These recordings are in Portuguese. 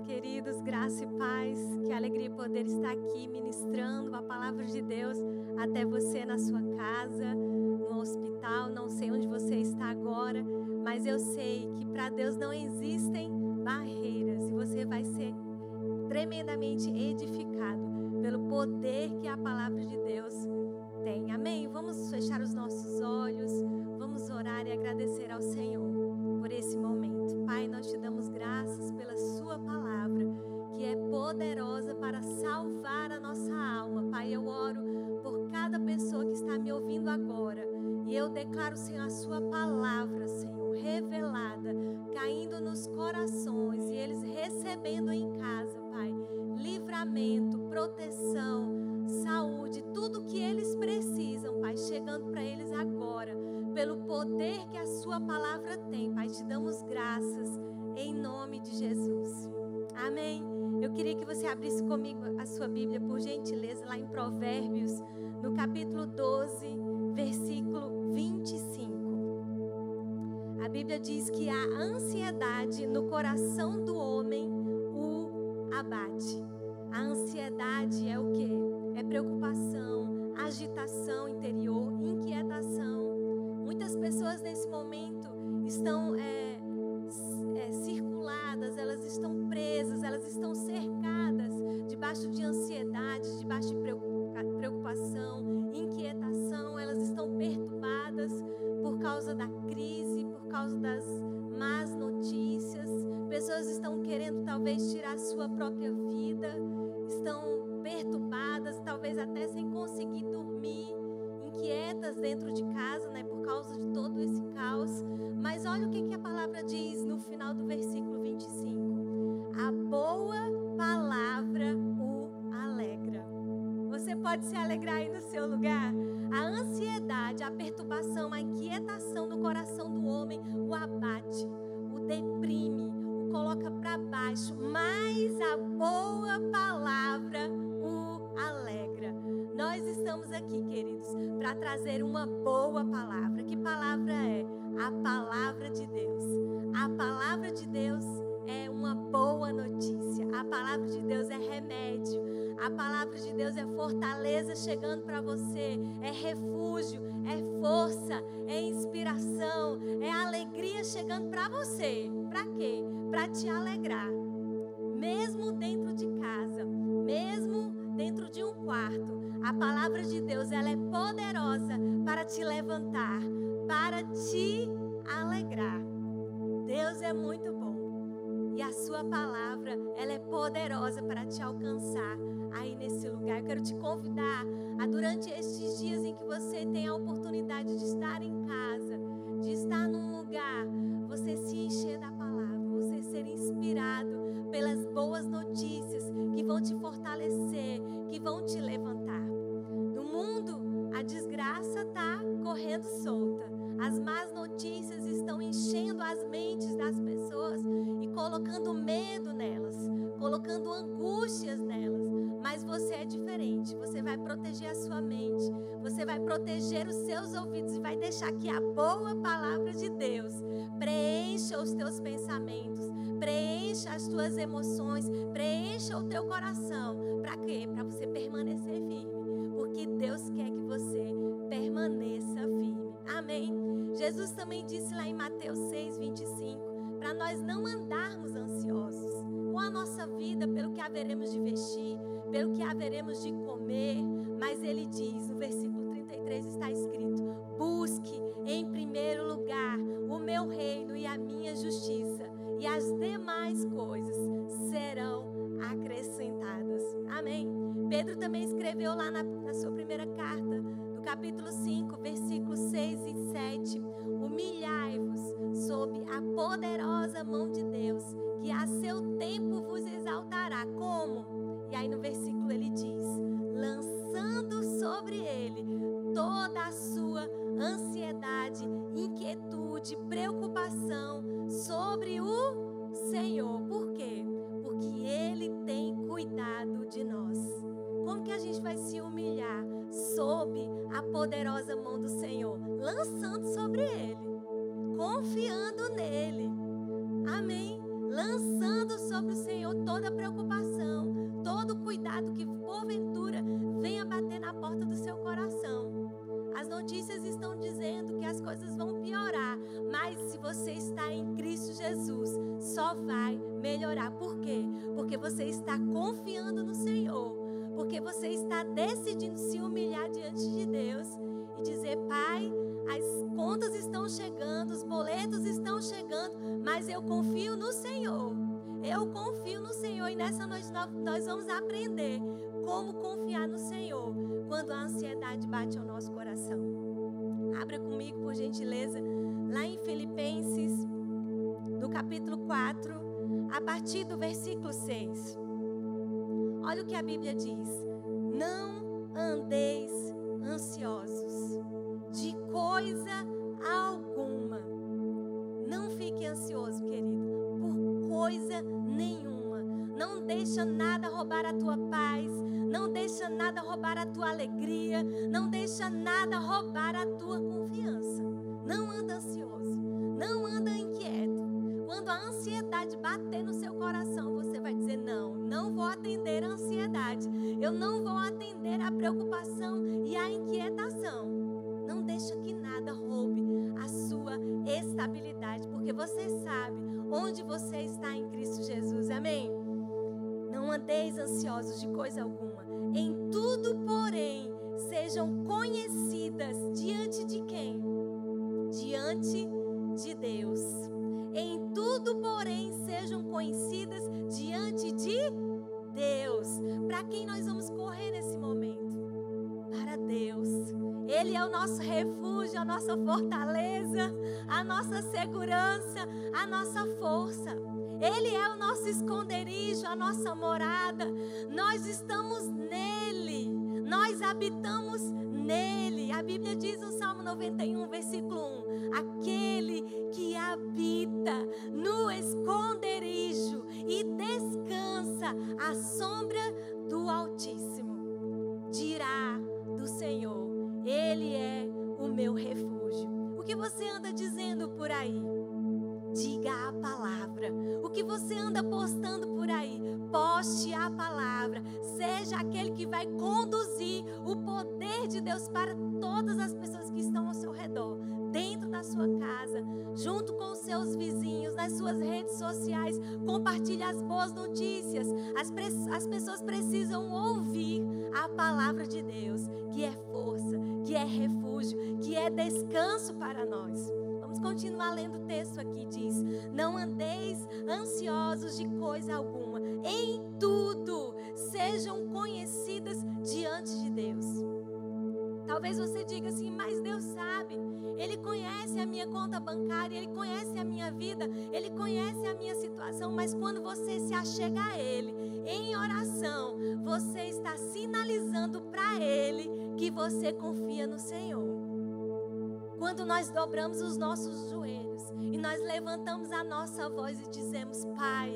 queridos, graça e paz. Que alegria poder estar aqui ministrando a palavra de Deus até você na sua casa, no hospital. Não sei onde você está agora, mas eu sei que para Deus não existem barreiras e você vai ser tremendamente edificado pelo poder que a palavra de Deus tem. Amém? Vamos fechar os nossos olhos, vamos orar e agradecer ao Senhor por esse momento. Pai, nós te damos graças pela Sua palavra, poderosa para salvar a nossa alma. Pai, eu oro por cada pessoa que está me ouvindo agora. E eu declaro, Senhor, a Sua palavra, Senhor, revelada, caindo nos corações e eles recebendo em casa, Pai, livramento, proteção, saúde, tudo que eles precisam, Pai, chegando para eles agora pelo poder que a Sua palavra tem. Pai, te damos graças em nome de Jesus. Amém. Queria que você abrisse comigo a sua Bíblia, por gentileza, lá em Provérbios, no capítulo 12, versículo 25. A Bíblia diz que a ansiedade no coração do homem o abate. A ansiedade é o que? É preocupação, agitação interior, inquietação Muitas pessoas nesse momento estão é, inquietação no coração do homem o abate, o deprime, o coloca para baixo. Mas a boa palavra o. Nós estamos aqui, queridos, para trazer uma boa palavra. Que palavra é? A palavra de Deus. A palavra de Deus é uma boa notícia. A palavra de Deus é remédio. A palavra de Deus é fortaleza chegando para você, é refúgio, é força, é inspiração, é alegria chegando para você. Para quê? Para te alegrar. Mesmo dentro de casa, mesmo dentro de um quarto, a palavra de Deus, ela é poderosa para te levantar, para te alegrar. Deus é muito bom. E a sua palavra, ela é poderosa para te alcançar aí nesse lugar. Eu quero te convidar a durante estes dias em que você tem a oportunidade de estar em casa, de estar num lugar, você se encher da palavra, você ser inspirado pelas boas notícias que vão te fortalecer, que vão te levantar. No mundo, a desgraça está correndo solta. As más notícias estão enchendo as mentes das pessoas e colocando medo nelas, colocando angústias nelas. Mas você é diferente. Você vai proteger a sua mente, você vai proteger os seus ouvidos e vai deixar que a boa palavra de Deus preencha os teus pensamentos, preencha as tuas emoções, preencha o teu coração. Para quê? Para você permanecer firme. Porque Deus quer que você permaneça firme. Amém? Jesus também disse lá em Mateus 6, 25 para nós não andarmos ansiosos com a nossa vida, pelo que haveremos de vestir, pelo que haveremos de comer. Mas ele diz, no versículo 33 está escrito: Busque em primeiro lugar o meu reino e a minha justiça, e as demais coisas serão acrescentadas. Amém. Pedro também escreveu lá na, na sua primeira carta, no capítulo 5, versículos 6 e 7: Humilhai-vos sob a poderosa mão de Deus, que a seu tempo vos exaltará. Como? E aí no versículo ele diz: lançando sobre ele toda a sua ansiedade, inquietude, preocupação sobre o Senhor. Por quê? Porque ele tem cuidado de nós. Que a gente vai se humilhar sob a poderosa mão do Senhor? Lançando sobre ele, confiando nele. Amém? Lançando sobre o Senhor toda preocupação, todo cuidado que porventura venha bater na porta do seu coração. As notícias estão dizendo que as coisas vão piorar, mas se você está em Cristo Jesus, só vai melhorar. Por quê? Porque você está confiando no Senhor, porque você está decidindo se humilhar diante de Deus e dizer: Pai, as contas estão chegando, os boletos estão chegando, mas eu confio no Senhor. Eu confio no Senhor e nessa noite nós vamos aprender como confiar no Senhor quando a ansiedade bate ao nosso coração. Abra comigo, por gentileza, lá em Filipenses, no capítulo 4, a partir do versículo 6. Olha o que a Bíblia diz: Não andeis ansiosos de coisa alguma. Não fique ansioso, querido, por coisa nenhuma. Não deixa nada roubar a tua paz. Não deixa nada roubar a tua alegria. Não deixa nada roubar a tua confiança. Não anda ansioso. Não anda inquieto. Quando a ansiedade bater no seu coração, você vai dizer: Não, não vou atender a ansiedade. Eu não vou atender a preocupação e a inquietação. Não deixa que nada roube a sua estabilidade, porque você sabe onde você está em Cristo Jesus. Amém? Não andeis ansiosos de coisa alguma. Em tudo, porém, sejam conhecidas diante de quem? Diante de Deus. Em tudo, porém, sejam conhecidas diante de Deus. Para quem nós vamos correr nesse momento? Para Deus. Ele é o nosso refúgio, a nossa fortaleza, a nossa segurança, a nossa força. Ele é o nosso esconderijo, a nossa morada. Nós estamos nele. Nós habitamos nele. A Bíblia diz no Salmo 91, versículo 1: Aquele que habita no esconderijo e descansa à sombra do Altíssimo, dirá do Senhor: Ele é o meu refúgio. O que você anda dizendo por aí? Diga a palavra. O que você anda postando por aí? Poste a palavra. Seja aquele que vai conduzir o poder de Deus para todas as pessoas que estão ao seu redor, dentro da sua casa, junto com os seus vizinhos, nas suas redes sociais. Compartilhe as boas notícias. As, as pessoas precisam ouvir a palavra de Deus, que é força, que é refúgio, que é descanso para nós. Continuar lendo o texto aqui, diz: Não andeis ansiosos de coisa alguma, em tudo sejam conhecidas diante de Deus. Talvez você diga assim, mas Deus sabe, Ele conhece a minha conta bancária, Ele conhece a minha vida, Ele conhece a minha situação, mas quando você se achega a Ele em oração, você está sinalizando para Ele que você confia no Senhor. Quando nós dobramos os nossos joelhos e nós levantamos a nossa voz e dizemos: Pai,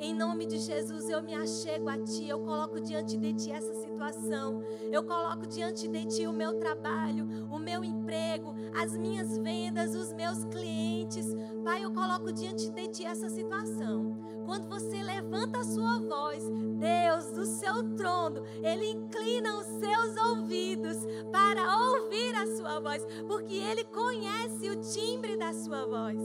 em nome de Jesus, eu me achego a Ti, eu coloco diante de Ti essa situação, eu coloco diante de Ti o meu trabalho, o meu emprego, as minhas vendas, os meus clientes. Pai, eu coloco diante de Ti essa situação. Quando você levanta a sua voz, Deus do seu trono, Ele inclina os seus ouvidos para ouvir a sua voz, porque Ele conhece o timbre da sua voz.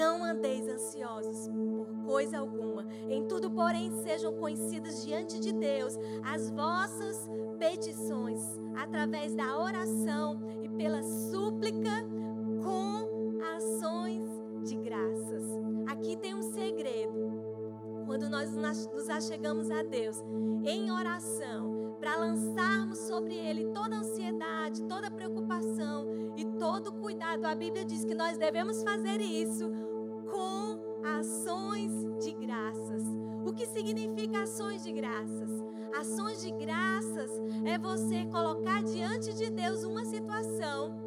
Não andeis ansiosos por coisa alguma. Em tudo, porém, sejam conhecidas diante de Deus as vossas petições, através da oração e pela súplica, com ações de graças. Aqui tem um segredo. Quando nós nos achegamos a Deus em oração, para lançarmos sobre Ele toda ansiedade, toda preocupação e todo cuidado, a Bíblia diz que nós devemos fazer isso com ações de graças. O que significa ações de graças? Ações de graças é você colocar diante de Deus uma situação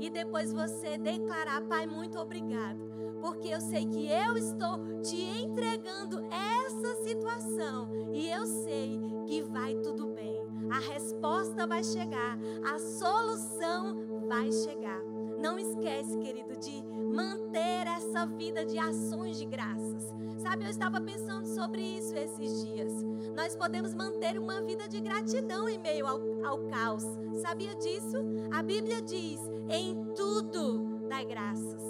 e depois você declarar: Pai, muito obrigado, porque eu sei que eu estou te entregando essa situação e eu sei que vai tudo bem. A resposta vai chegar, a solução vai chegar. Não esquece, querido, de manter essa vida de ações de graças. Sabe, eu estava pensando sobre isso esses dias. Nós podemos manter uma vida de gratidão em meio ao, ao caos. Sabia disso? A Bíblia diz: em tudo dai graças.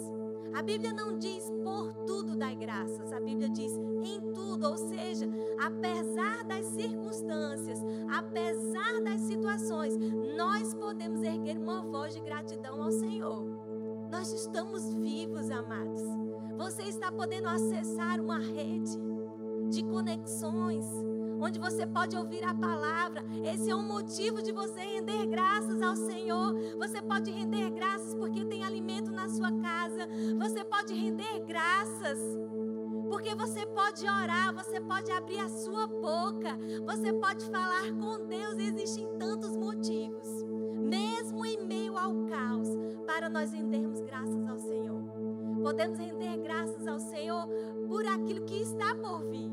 A Bíblia não diz por tudo dai graças. A Bíblia diz em tudo, ou seja, apesar das circunstâncias, apesar das situações, nós podemos erguer uma voz de gratidão ao Senhor. Nós estamos vivos, amados. Você está podendo acessar uma rede de conexões onde você pode ouvir a palavra. Esse é um motivo de você render graças ao Senhor. Você pode render graças porque tem alimento na sua casa. Você pode render graças. Porque você pode orar, você pode abrir a sua boca, você pode falar com Deus. Existem tantos motivos, mesmo em meio ao caos, para nós rendermos graças ao Senhor. Podemos render graças ao Senhor por aquilo que está por vir.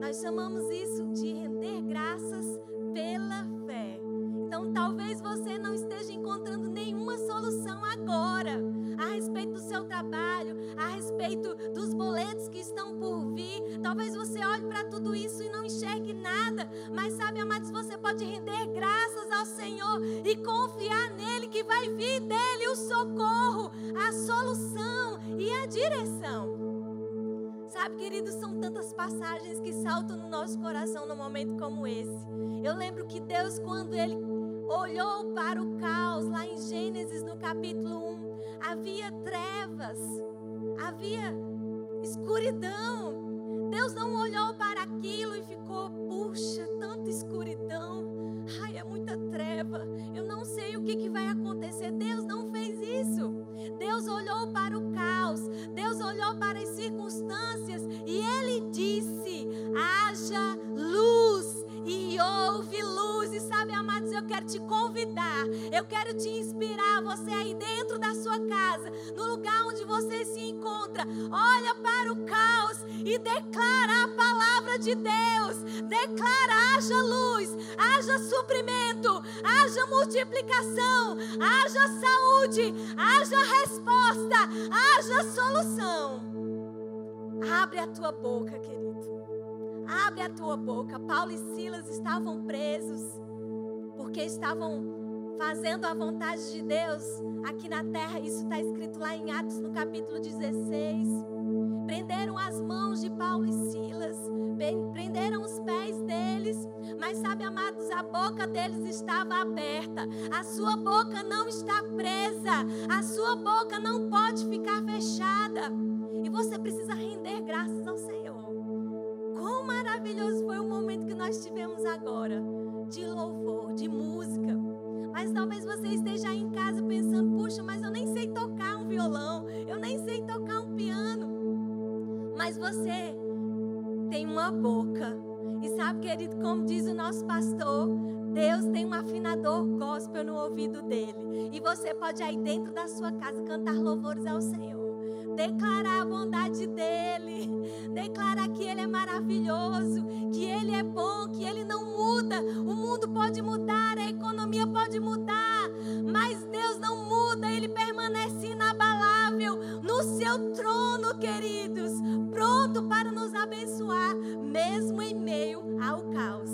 Nós chamamos isso de render graças pela fé. Então, talvez você não esteja encontrando nenhuma solução agora a respeito do seu trabalho, a respeito dos boletos que estão por vir. Talvez você olhe para tudo isso e não enxergue nada. Mas sabe, amados, você pode render graças ao Senhor e confiar nele que vai vir dele o socorro, a solução e a direção. Sabe, queridos, são tantas passagens que saltam no nosso coração num momento como esse. Eu lembro que Deus, quando Ele olhou para o caos, lá em Gênesis, no capítulo 1, havia trevas, havia escuridão. Deus não olhou para aquilo e ficou, puxa, tanta escuridão. Ai, é muita treva. Eu não sei o que, que vai acontecer. Deus não fez isso. Deus olhou para o caos, Deus olhou para as circunstâncias e Ele disse: haja e houve luz. E sabe, amados, eu quero te convidar, eu quero te inspirar, você aí dentro da sua casa, no lugar onde você se encontra, olha para o caos e declara a palavra de Deus. Declara: haja luz, haja suprimento, haja multiplicação, haja saúde, haja resposta, haja solução. Abre a tua boca, querido. Abre a tua boca. Paulo e Silas estavam presos porque estavam fazendo a vontade de Deus aqui na terra. Isso está escrito lá em Atos, no capítulo 16. Prenderam as mãos de Paulo e Silas, prenderam os pés deles, mas sabe, amados, a boca deles estava aberta, a sua boca não está presa, a sua boca não pode ficar fechada, e você precisa render graças ao Senhor. Maravilhoso foi o momento que nós tivemos agora de louvor, de música. Mas talvez você esteja aí em casa pensando: puxa, mas eu nem sei tocar um violão, eu nem sei tocar um piano. Mas você tem uma boca. E sabe, querido, como diz o nosso pastor, Deus tem um afinador gospel no ouvido dele. E você pode aí dentro da sua casa cantar louvores ao Senhor declarar a bondade dele, declarar que ele é maravilhoso, que ele é bom, que ele não muda. O mundo pode mudar, a economia pode mudar, mas Deus não muda, ele permanece inabalável no seu trono, queridos, pronto para nos abençoar, mesmo em meio ao caos.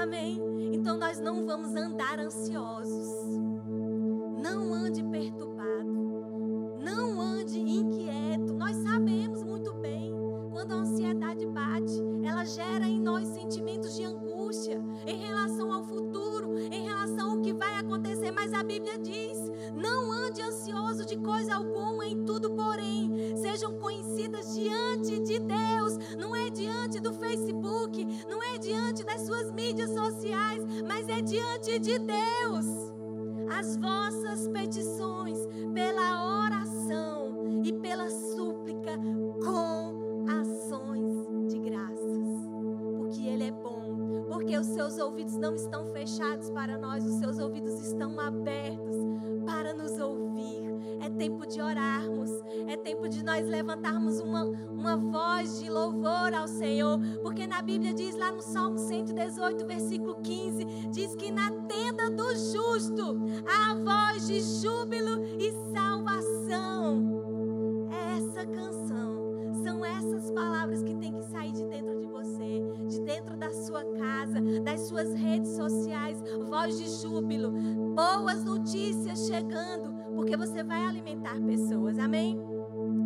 Amém? Então nós não vamos andar ansiosos. Não ande perturbado. Ansiedade ela gera em nós sentimentos de angústia em relação ao futuro, em relação ao que vai acontecer. Mas a Bíblia diz: não ande ansioso de coisa alguma, em tudo, porém, sejam conhecidas diante de Deus. Não é diante do Facebook, não é diante das suas mídias sociais, mas é diante de Deus. As vossas petições pela ouvidos não estão fechados para nós, os seus ouvidos estão abertos para nos ouvir. É tempo de orarmos, é tempo de nós levantarmos uma, uma voz de louvor ao Senhor, porque na Bíblia diz lá no Salmo 118, versículo 15: diz que na tenda do justo há voz de júbilo e salvação. É essa canção, palavras que tem que sair de dentro de você, de dentro da sua casa, das suas redes sociais, voz de júbilo, boas notícias chegando porque você vai alimentar pessoas. Amém?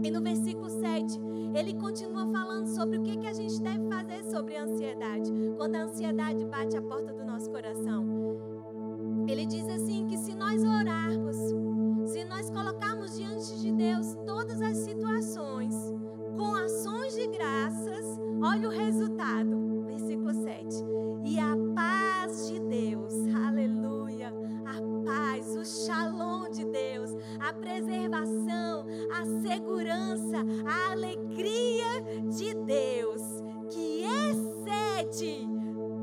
E no versículo 7, ele continua falando sobre o que, que a gente deve fazer sobre a ansiedade. Quando a ansiedade bate a porta do nosso coração. Ele diz assim: que se nós orarmos, se nós colocarmos diante de Deus todas as situações, com ações de graças, olha o resultado. Versículo 7. E a paz de Deus, aleluia, a paz, o shalom de Deus, a preservação, a segurança, a alegria de Deus, que excede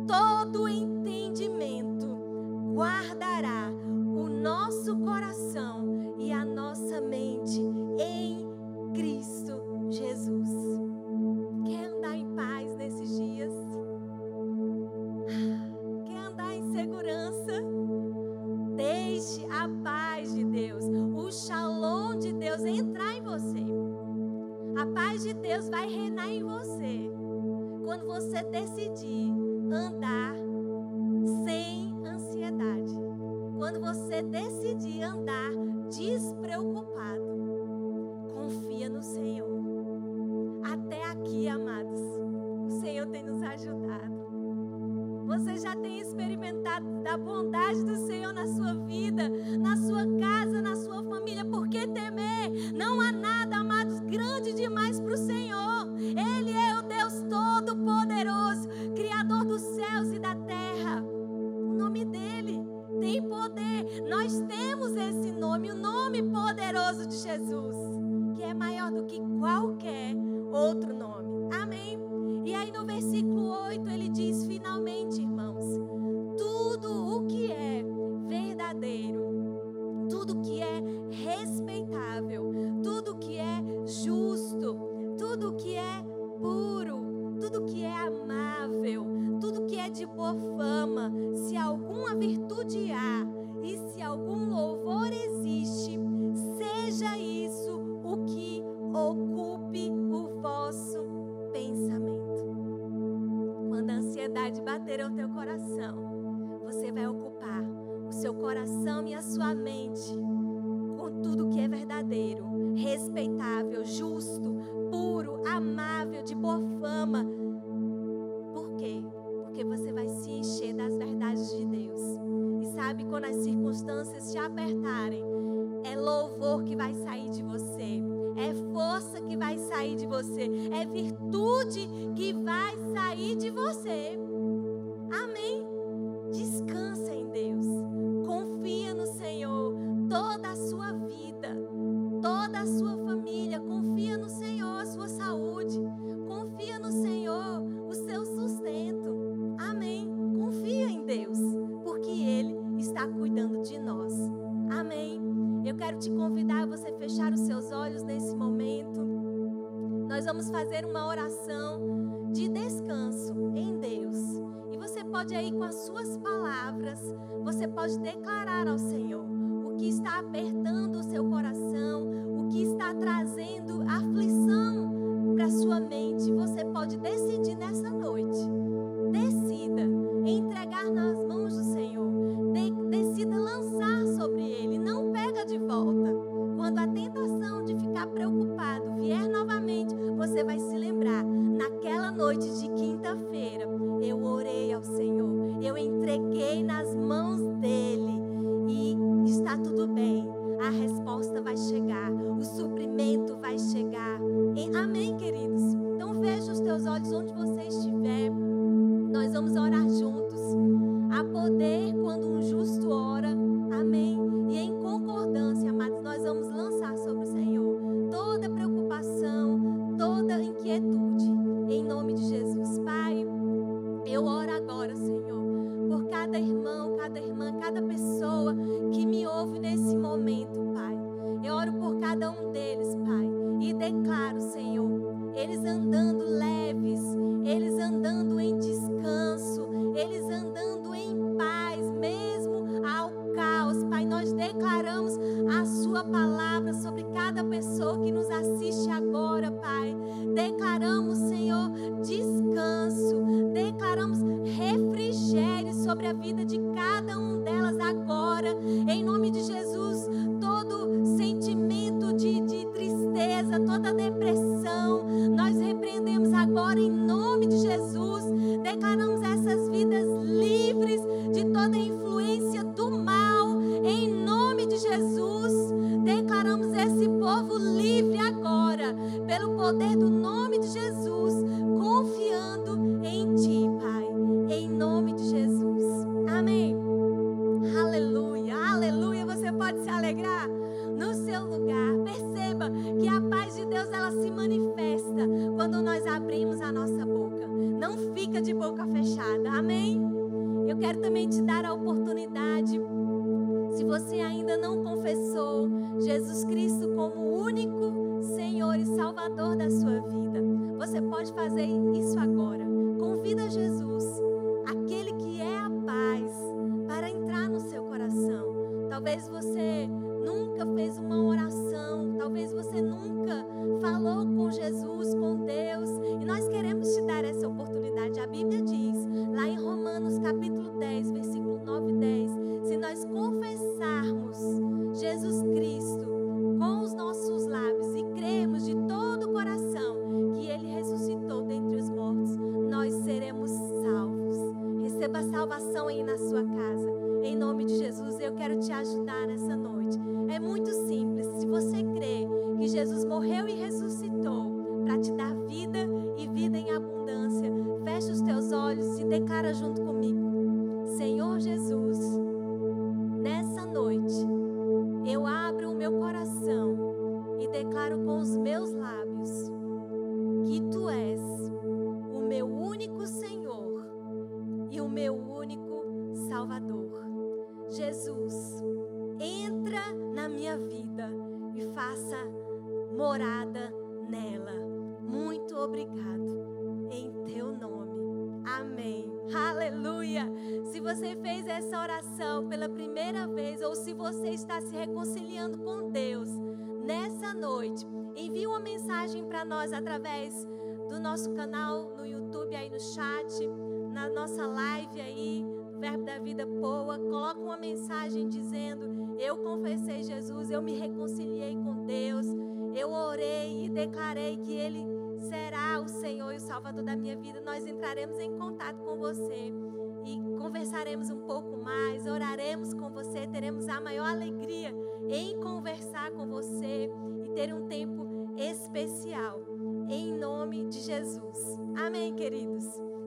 todo entendimento, guardará nosso coração e a nossa mente em Cristo Jesus. Quer andar em paz nesses dias? Quer andar em segurança? Deixe a paz de Deus, o shalom de Deus entrar em você. A paz de Deus vai reinar em você quando você decidir Você já tem experimentado da bondade do Senhor na sua vida, na sua casa, na sua família. Por que temer? Não há nada, amados, grande demais para o Senhor. Ele é o Deus Todo-Poderoso, Criador dos céus e da terra. O nome dele tem poder. Nós temos esse nome, o nome poderoso de Jesus, que é maior do que qualquer outro nome. Amém? E aí no versículo 8 ele diz: finalmente, irmãos, tudo o que é verdadeiro, tudo que é respeitável, tudo que é justo, tudo que é puro, tudo que é amável, tudo que é de boa fama, se alguma virtude há e se algum louvor existe, seja isso ansiedade bater ao teu coração, você vai ocupar o seu coração e a sua mente com tudo que é verdadeiro, respeitável, justo, puro, amável, de boa fama. Por quê? Porque você vai se encher das verdades de Deus. Sabe quando as circunstâncias te apertarem, é louvor que vai sair de você. É força que vai sair de você. É virtude que vai sair de você. Amém? Descansa em Deus. Confia no Senhor. Toda a sua vida, toda a sua família, confia no Senhor, a sua saúde. Cuidando de nós. Amém? Eu quero te convidar a você fechar os seus olhos nesse momento. Nós vamos fazer uma oração de descanso em Deus. E você pode aí com as suas palavras, você pode declarar ao Senhor o que está apertando o seu coração, o que está trazendo aflição para sua mente. Você pode decidir nessa noite. Ainda não confessou Jesus Cristo como único Senhor e Salvador da sua vida, você pode fazer isso agora. Convida Jesus, aquele que é a paz, para entrar no seu coração. Talvez você nunca fez uma oração, talvez você nunca falou com Jesus, com Deus, e nós queremos te dar essa oportunidade. A Bíblia diz, lá em Romanos capítulo 10, versículo 9 e 10, se nós confessarmos Jesus Cristo com os nossos lábios e crermos de todo o coração que ele ressuscitou dentre os mortos, nós seremos salvos. Receba salvação aí na sua casa. Em nome de Jesus, eu quero te ajudar nessa noite. É muito simples. Se você crê que Jesus morreu e ressuscitou para te dar vida e vida em abundância, fecha os teus olhos e declara junto comigo: Senhor Jesus, nessa noite eu abro o meu coração e declaro com os meus lábios que tu és o meu único Senhor e o meu único Salvador. Jesus, entra na minha vida e faça morada nela. Muito obrigado em teu nome. Amém. Aleluia. Se você fez essa oração pela primeira vez ou se você está se reconciliando com Deus nessa noite, envie uma mensagem para nós através do nosso canal no YouTube aí no chat, na nossa live aí, Verbo da Vida Poa, coloca uma mensagem dizendo: Eu confessei Jesus, eu me reconciliei com Deus, eu orei e declarei que Ele será o Senhor e o Salvador da minha vida. Nós entraremos em contato com você e conversaremos um pouco mais, oraremos com você, teremos a maior alegria em conversar com você e ter um tempo especial. Em nome de Jesus. Amém, queridos.